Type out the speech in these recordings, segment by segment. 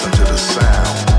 listen to the sound.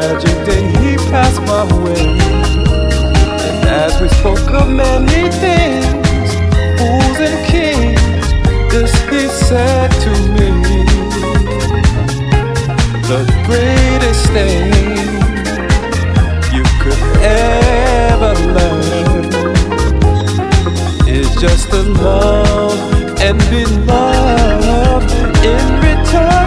magic day he passed my way. And as we spoke of many things, fools and kings, this he said to me. The greatest thing you could ever learn is just to love and be loved in return.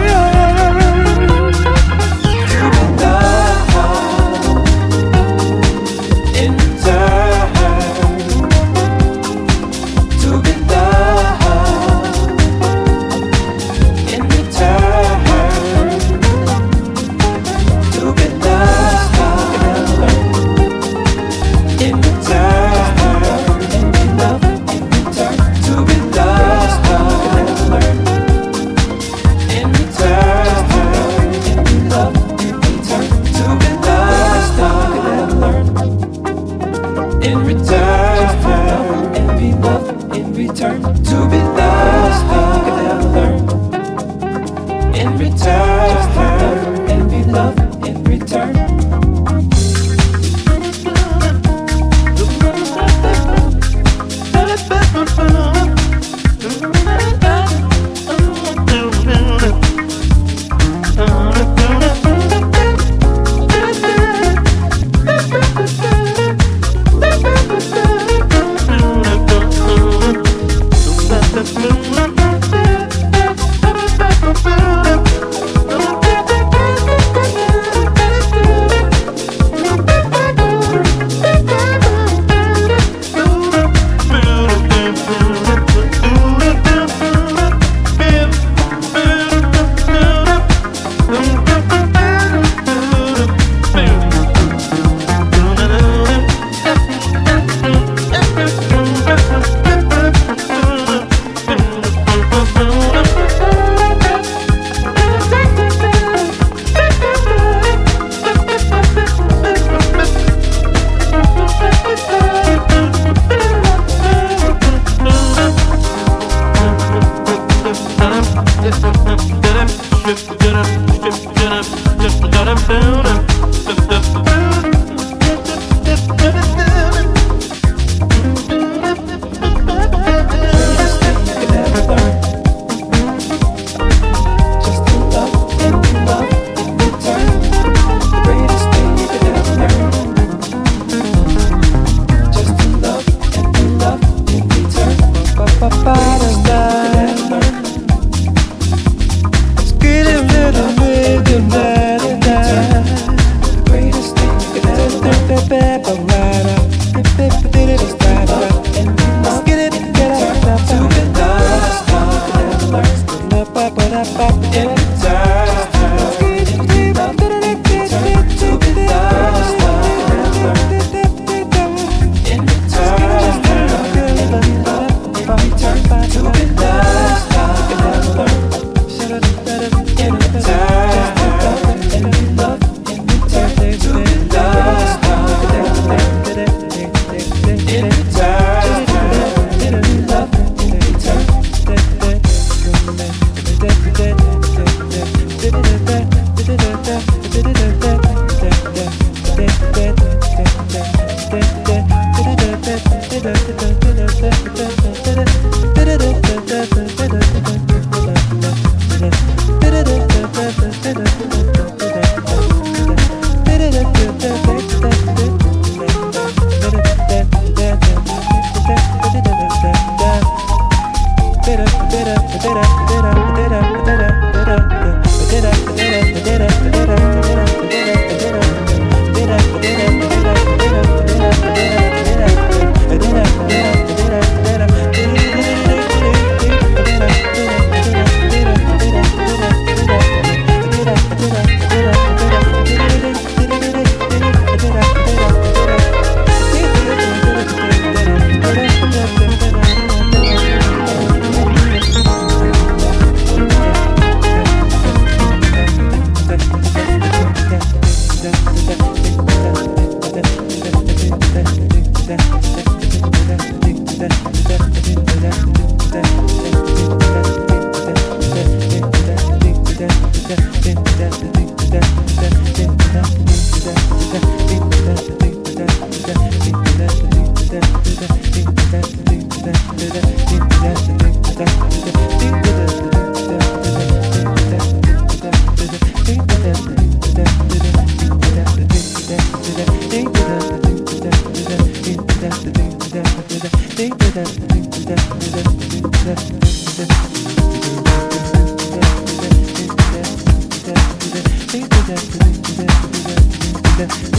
baby.